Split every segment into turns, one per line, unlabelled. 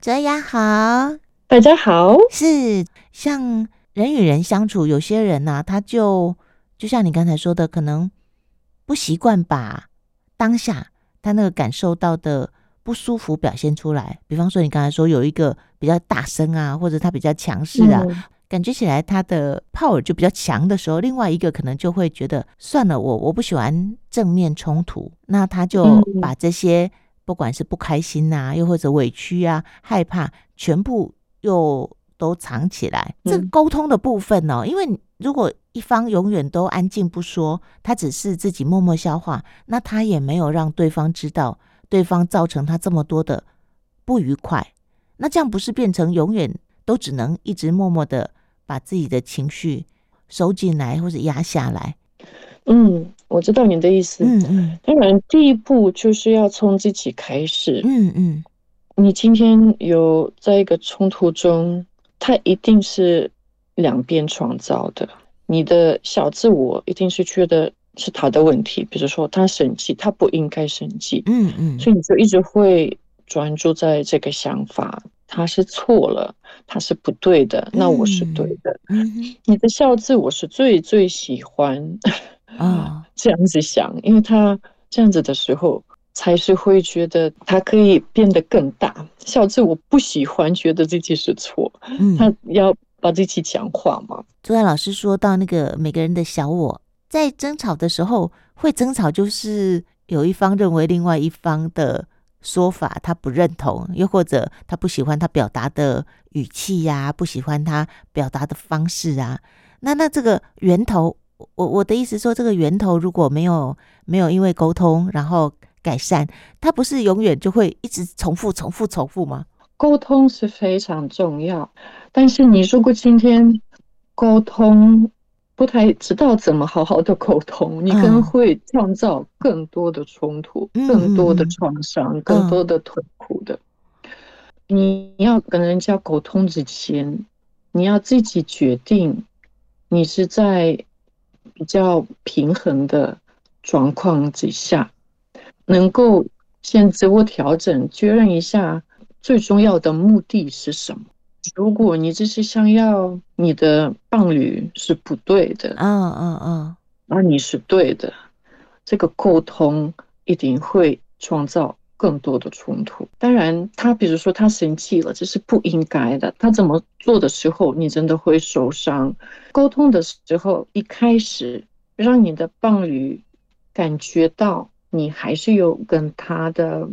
哲雅好，
大家好。
是像人与人相处，有些人呐、啊，他就就像你刚才说的，可能不习惯把当下他那个感受到的不舒服表现出来。比方说，你刚才说有一个比较大声啊，或者他比较强势啊。嗯感觉起来他的 power 就比较强的时候，另外一个可能就会觉得算了，我我不喜欢正面冲突，那他就把这些不管是不开心呐、啊，又或者委屈啊、害怕，全部又都藏起来。这个沟通的部分呢、哦，因为如果一方永远都安静不说，他只是自己默默消化，那他也没有让对方知道，对方造成他这么多的不愉快，那这样不是变成永远都只能一直默默的。把自己的情绪收进来或者压下来。
嗯，我知道你的意思。
嗯嗯，
当然，第一步就是要从自己开始。
嗯嗯，
你今天有在一个冲突中，它一定是两边创造的。你的小自我一定是觉得是他的问题，比如说他生气，他不应该生气。
嗯嗯，
所以你就一直会专注在这个想法。他是错了，他是不对的，那我是对的。
嗯嗯、
你的小自我是最最喜欢啊这样子想，因为他这样子的时候，才是会觉得他可以变得更大。小智我不喜欢觉得自己是错，
嗯、
他要把自己讲话嘛。
昨天老师说到那个每个人的小我在争吵的时候会争吵，就是有一方认为另外一方的。说法他不认同，又或者他不喜欢他表达的语气呀、啊，不喜欢他表达的方式啊。那那这个源头，我我的意思说，这个源头如果没有没有因为沟通然后改善，它不是永远就会一直重复重复重复吗？
沟通是非常重要，但是你如果今天沟通。不太知道怎么好好的沟通，你可能会创造更多的冲突、嗯、更多的创伤、嗯、更多的痛苦的。你要跟人家沟通之前，你要自己决定，你是在比较平衡的状况之下，能够先自我调整，确认一下最重要的目的是什么。如果你只是想要你的伴侣是不对的，
嗯嗯嗯，
而你是对的，这个沟通一定会创造更多的冲突。当然，他比如说他生气了，这是不应该的。他怎么做的时候，你真的会受伤。沟通的时候，一开始让你的伴侣感觉到你还是有跟他的。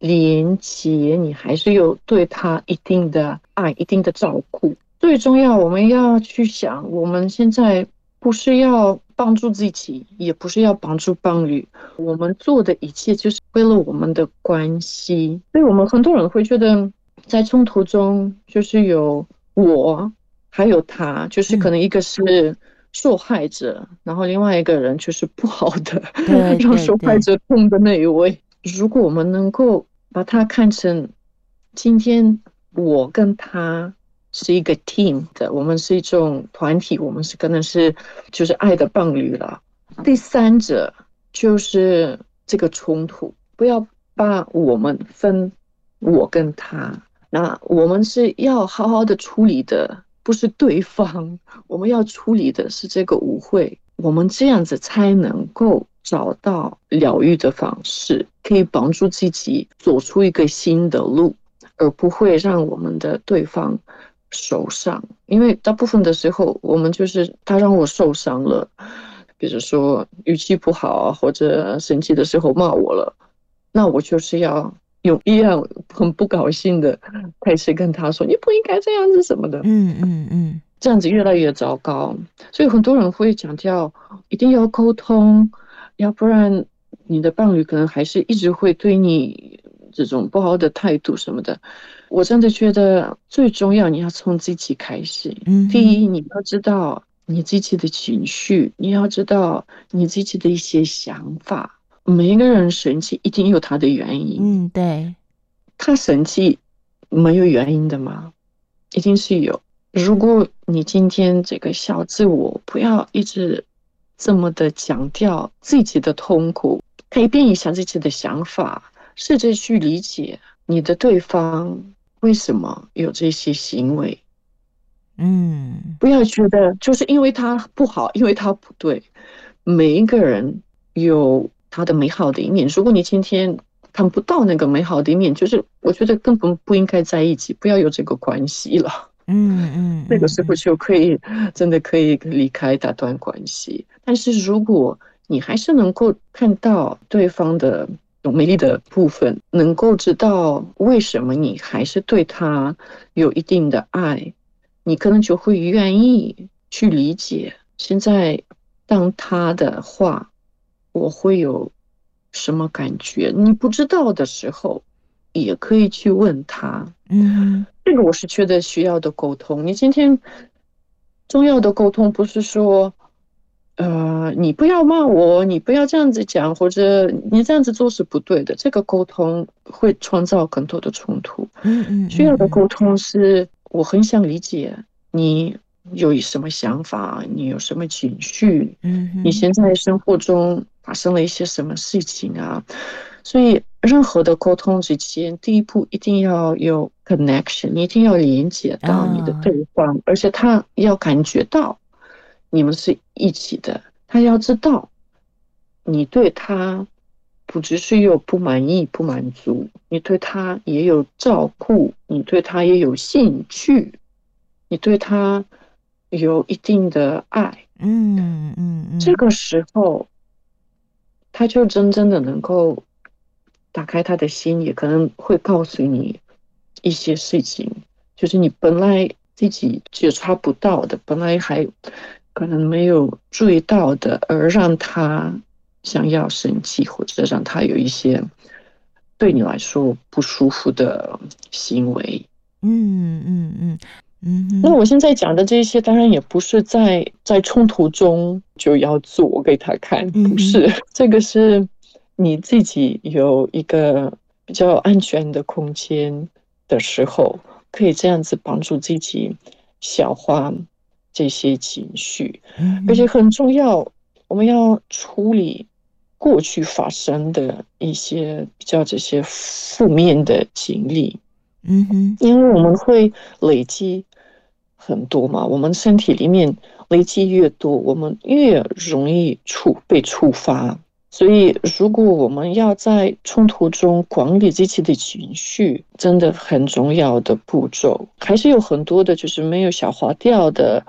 连接，你还是有对他一定的爱、一定的照顾。最重要，我们要去想，我们现在不是要帮助自己，也不是要帮助伴侣，我们做的一切就是为了我们的关系。所以，我们很多人会觉得，在冲突中就是有我，还有他，就是可能一个是受害者，嗯、然后另外一个人就是不好的，让受害者痛的那一位。如果我们能够把它看成，今天我跟他是一个 team 的，我们是一种团体，我们是可能是就是爱的伴侣了。第三者就是这个冲突，不要把我们分我跟他，那我们是要好好的处理的，不是对方，我们要处理的是这个误会，我们这样子才能够。找到疗愈的方式，可以帮助自己走出一个新的路，而不会让我们的对方受伤。因为大部分的时候，我们就是他让我受伤了，比如说语气不好，或者生气的时候骂我了，那我就是要用一样很不高兴的开始跟他说：“你不应该这样子什么的。”
嗯嗯嗯，
这样子越来越糟糕。所以很多人会强调一定要沟通。要不然，你的伴侣可能还是一直会对你这种不好的态度什么的。我真的觉得最重要，你要从自己开始。
嗯，
第一，你要知道你自己的情绪，你要知道你自己的一些想法。每一个人生气一定有他的原因。
嗯，对。
他生气没有原因的吗？一定是有。如果你今天这个小自我不要一直。这么的强调自己的痛苦，改变一下自己的想法，试着去理解你的对方为什么有这些行为？
嗯，
不要觉得就是因为他不好，因为他不对。每一个人有他的美好的一面。如果你今天看不到那个美好的一面，就是我觉得根本不应该在一起，不要有这个关系了。
嗯嗯，
那个时候就可以真的可以离开，打断关系。但是如果你还是能够看到对方的有美丽的部分，能够知道为什么你还是对他有一定的爱，你可能就会愿意去理解。现在当他的话，我会有什么感觉？你不知道的时候，也可以去问他。
嗯，
这个我是觉得需要的沟通。你今天重要的沟通不是说。呃，你不要骂我，你不要这样子讲，或者你这样子做是不对的。这个沟通会创造更多的冲突。
嗯嗯，
需要的沟通是我很想理解你有什么想法，你有什么情绪，
嗯，
你现在生活中发生了一些什么事情啊？所以任何的沟通之前，第一步一定要有 connection，你一定要连接到你的对方，而且他要感觉到。你们是一起的，他要知道你对他不只是有不满意、不满足，你对他也有照顾，你对他也有兴趣，你对他有一定的爱。
嗯嗯嗯，
这个时候他就真正的能够打开他的心，也可能会告诉你一些事情，就是你本来自己觉察不到的，本来还。可能没有注意到的，而让他想要生气，或者让他有一些对你来说不舒服的行为。
嗯嗯嗯嗯。
那我现在讲的这些，当然也不是在在冲突中就要做给他看，不是。这个是你自己有一个比较安全的空间的时候，可以这样子帮助自己消化。这些情绪，而且很重要，我们要处理过去发生的一些比较这些负面的经历。
嗯哼，
因为我们会累积很多嘛，我们身体里面累积越多，我们越容易触被触发。所以，如果我们要在冲突中管理自己的情绪，真的很重要的步骤，还是有很多的，就是没有消化掉的。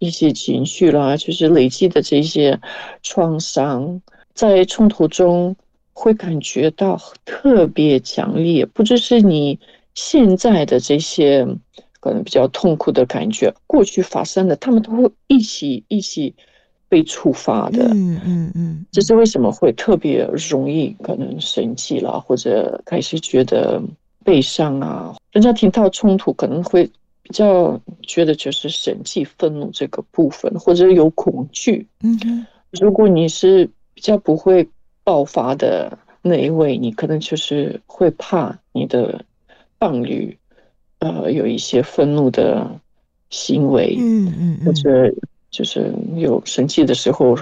一些情绪啦，就是累积的这些创伤，在冲突中会感觉到特别强烈，不只是你现在的这些可能比较痛苦的感觉，过去发生的，他们都会一起一起被触发的。
嗯嗯嗯，
这是为什么会特别容易可能生气啦，或者开始觉得悲伤啊？人家听到冲突可能会。比较觉得就是生气、愤怒这个部分，或者有恐惧。
嗯哼，
如果你是比较不会爆发的那一位，你可能就是会怕你的伴侣，呃，有一些愤怒的行为，
嗯嗯，
或者就是有生气的时候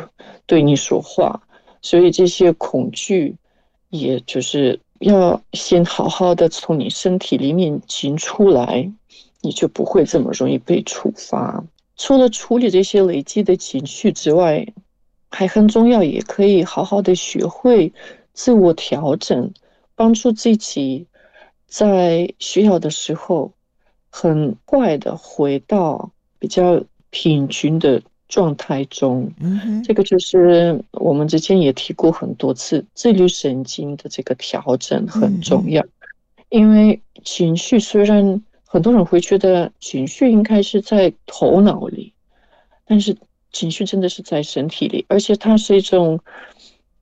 对你说话，所以这些恐惧，也就是要先好好的从你身体里面清出来。你就不会这么容易被触发。除了处理这些累积的情绪之外，还很重要，也可以好好的学会自我调整，帮助自己在需要的时候很快的回到比较平均的状态中。这个就是我们之前也提过很多次，自律神经的这个调整很重要，因为情绪虽然。很多人会觉得情绪应该是在头脑里，但是情绪真的是在身体里，而且它是一种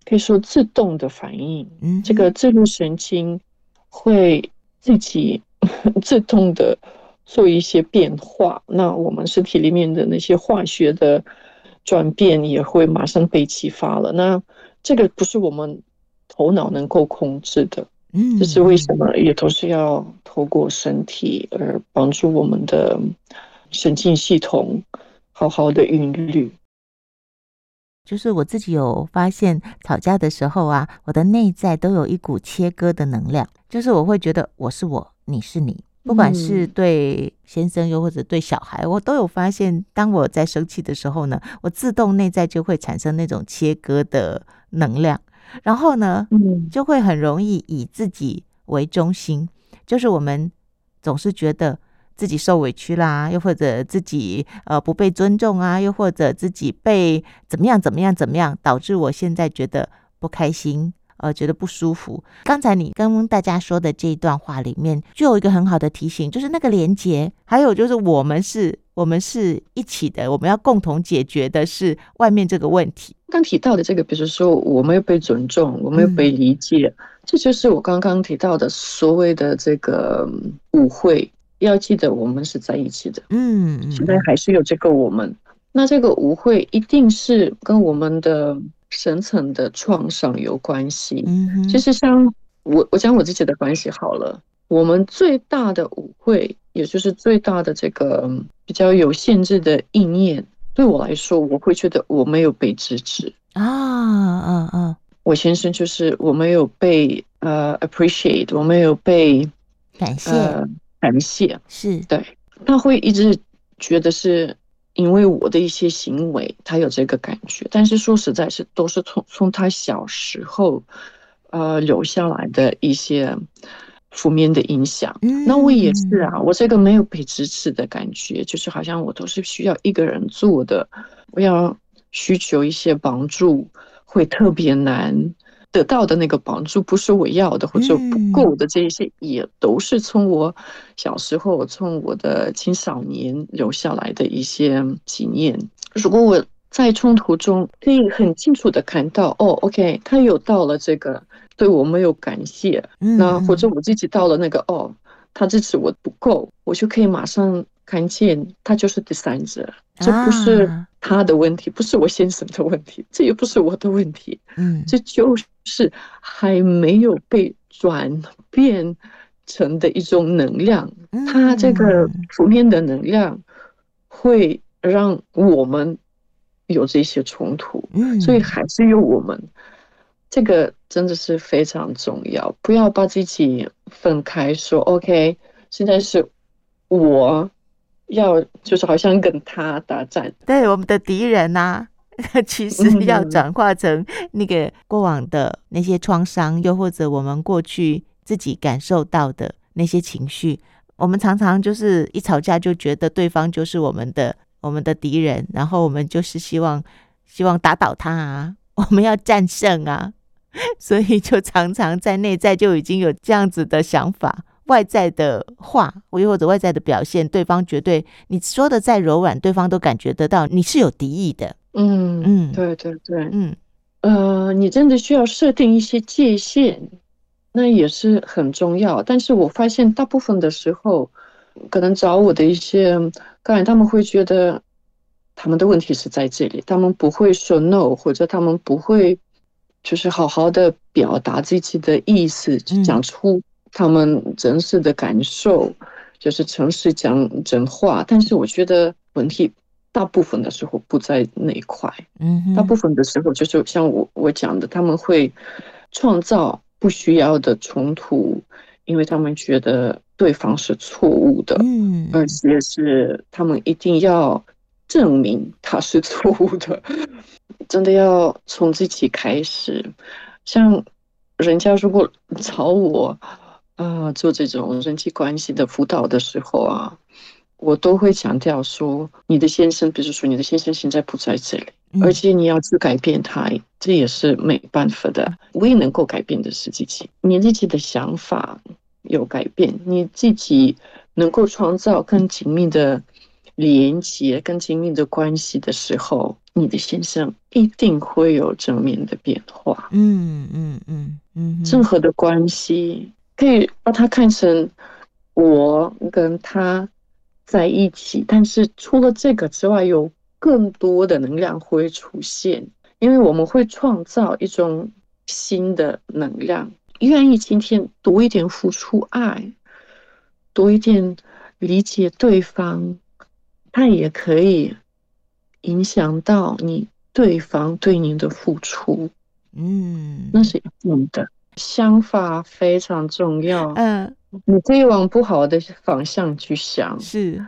可以说自动的反应。
嗯，
这个自律神经会自己 自动的做一些变化，那我们身体里面的那些化学的转变也会马上被启发了。那这个不是我们头脑能够控制的。
嗯，
这是为什么？也都是要透过身体而帮助我们的神经系统好好的韵律。
就是我自己有发现，吵架的时候啊，我的内在都有一股切割的能量，就是我会觉得我是我，你是你，不管是对先生又或者对小孩，我都有发现，当我在生气的时候呢，我自动内在就会产生那种切割的能量，然后呢，就会很容易以自己为中心，就是我们总是觉得自己受委屈啦，又或者自己呃不被尊重啊，又或者自己被怎么样怎么样怎么样，导致我现在觉得不开心。呃，觉得不舒服。刚才你跟大家说的这一段话里面，就有一个很好的提醒，就是那个连接，还有就是我们是，我们是一起的，我们要共同解决的是外面这个问题。
刚提到的这个，比如说我们要被尊重，我们要被理解，嗯、这就是我刚刚提到的所谓的这个舞会。要记得，我们是在一起的。嗯，现在还是有这个我们。那这个舞会一定是跟我们的。深层的创伤有关系。嗯，就是像我，我讲我自己的关系好了。我们最大的舞会，也就是最大的这个比较有限制的意念，对我来说，我会觉得我没有被支持啊啊啊！我先生就是我没有被呃 appreciate，我没有被
感谢，呃、
感谢
是
对，他会一直觉得是。因为我的一些行为，他有这个感觉，但是说实在是都是从从他小时候，呃，留下来的一些负面的影响。那我也是啊，我这个没有被支持的感觉，就是好像我都是需要一个人做的，我要需求一些帮助会特别难。得到的那个帮助不是我要的，或者不够的，这一些也都是从我小时候，从我的青少年留下来的一些经验。如果我在冲突中可以很清楚的看到，哦，OK，他有到了这个对我没有感谢，那或者我自己到了那个，哦，他支持我不够，我就可以马上看见他就是第三者，这不是他的问题，不是我先生的问题，这也不是我的问题，嗯，这就是。还没有被转变成的一种能量，它这个负面的能量会让我们有这些冲突，所以还是有我们，这个真的是非常重要，不要把自己分开说，OK，现在是我要就是好像跟他打战，
对我们的敌人呐、其实要转化成那个过往的那些创伤，又或者我们过去自己感受到的那些情绪，我们常常就是一吵架就觉得对方就是我们的我们的敌人，然后我们就是希望希望打倒他啊，我们要战胜啊，所以就常常在内在就已经有这样子的想法，外在的话，又或者外在的表现，对方绝对你说的再柔软，对方都感觉得到你是有敌意的。
嗯嗯，对对对，嗯，呃，你真的需要设定一些界限，那也是很重要。但是我发现大部分的时候，可能找我的一些客人，他们会觉得他们的问题是在这里，他们不会说 no，或者他们不会就是好好的表达自己的意思，讲出他们真实的感受，就是诚实讲真话。但是我觉得问题。大部分的时候不在那一块，嗯，大部分的时候就是像我我讲的，他们会创造不需要的冲突，因为他们觉得对方是错误的，嗯，而且是他们一定要证明他是错误的，真的要从自己开始。像人家如果找我啊、呃、做这种人际关系的辅导的时候啊。我都会强调说，你的先生，比如说你的先生现在不在这里，而且你要去改变他，这也是没办法的。唯一能够改变的是自己，你自己的想法有改变，你自己能够创造更紧密的连接、更紧密的关系的时候，你的先生一定会有正面的变化。嗯嗯嗯嗯，任何的关系可以把它看成我跟他。在一起，但是除了这个之外，有更多的能量会出现，因为我们会创造一种新的能量。愿意今天多一点付出爱，多一点理解对方，他也可以影响到你对方对你的付出。嗯，那是一定的，想法非常重要。嗯。你可以往不好的方向去想，
是，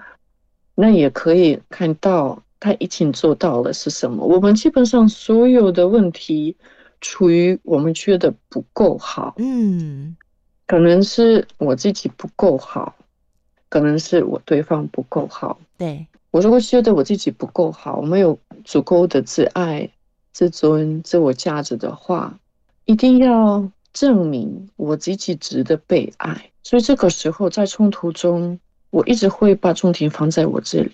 那也可以看到他已经做到了是什么。我们基本上所有的问题，处于我们觉得不够好，
嗯，
可能是我自己不够好，可能是我对方不够好。
对，
我如果觉得我自己不够好，没有足够的自爱、自尊、自我价值的话，一定要证明我自己值得被爱。所以这个时候在冲突中，我一直会把重点放在我这里。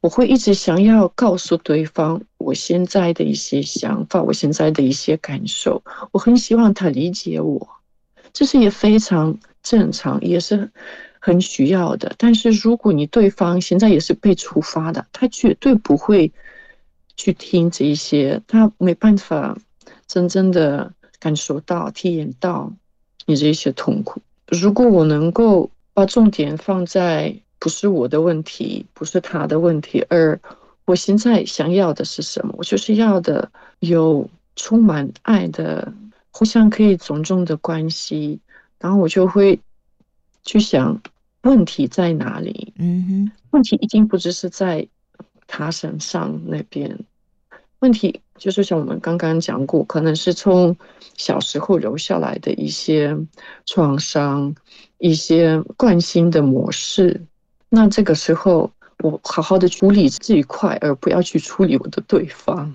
我会一直想要告诉对方我现在的一些想法，我现在的一些感受。我很希望他理解我，这是也非常正常，也是很需要的。但是如果你对方现在也是被触发的，他绝对不会去听这一些，他没办法真正的感受到、体验到你这些痛苦。如果我能够把重点放在。不是我的问题，不是他的问题，而我现在想要的是什么？我就是要的有充满爱的、互相可以尊重的关系。然后我就会去想问题在哪里？
嗯哼，
问题一定不只是在他身上那边，问题就是像我们刚刚讲过，可能是从小时候留下来的一些创伤、一些惯性的模式。那这个时候，我好好的处理这一块，而不要去处理我的对方。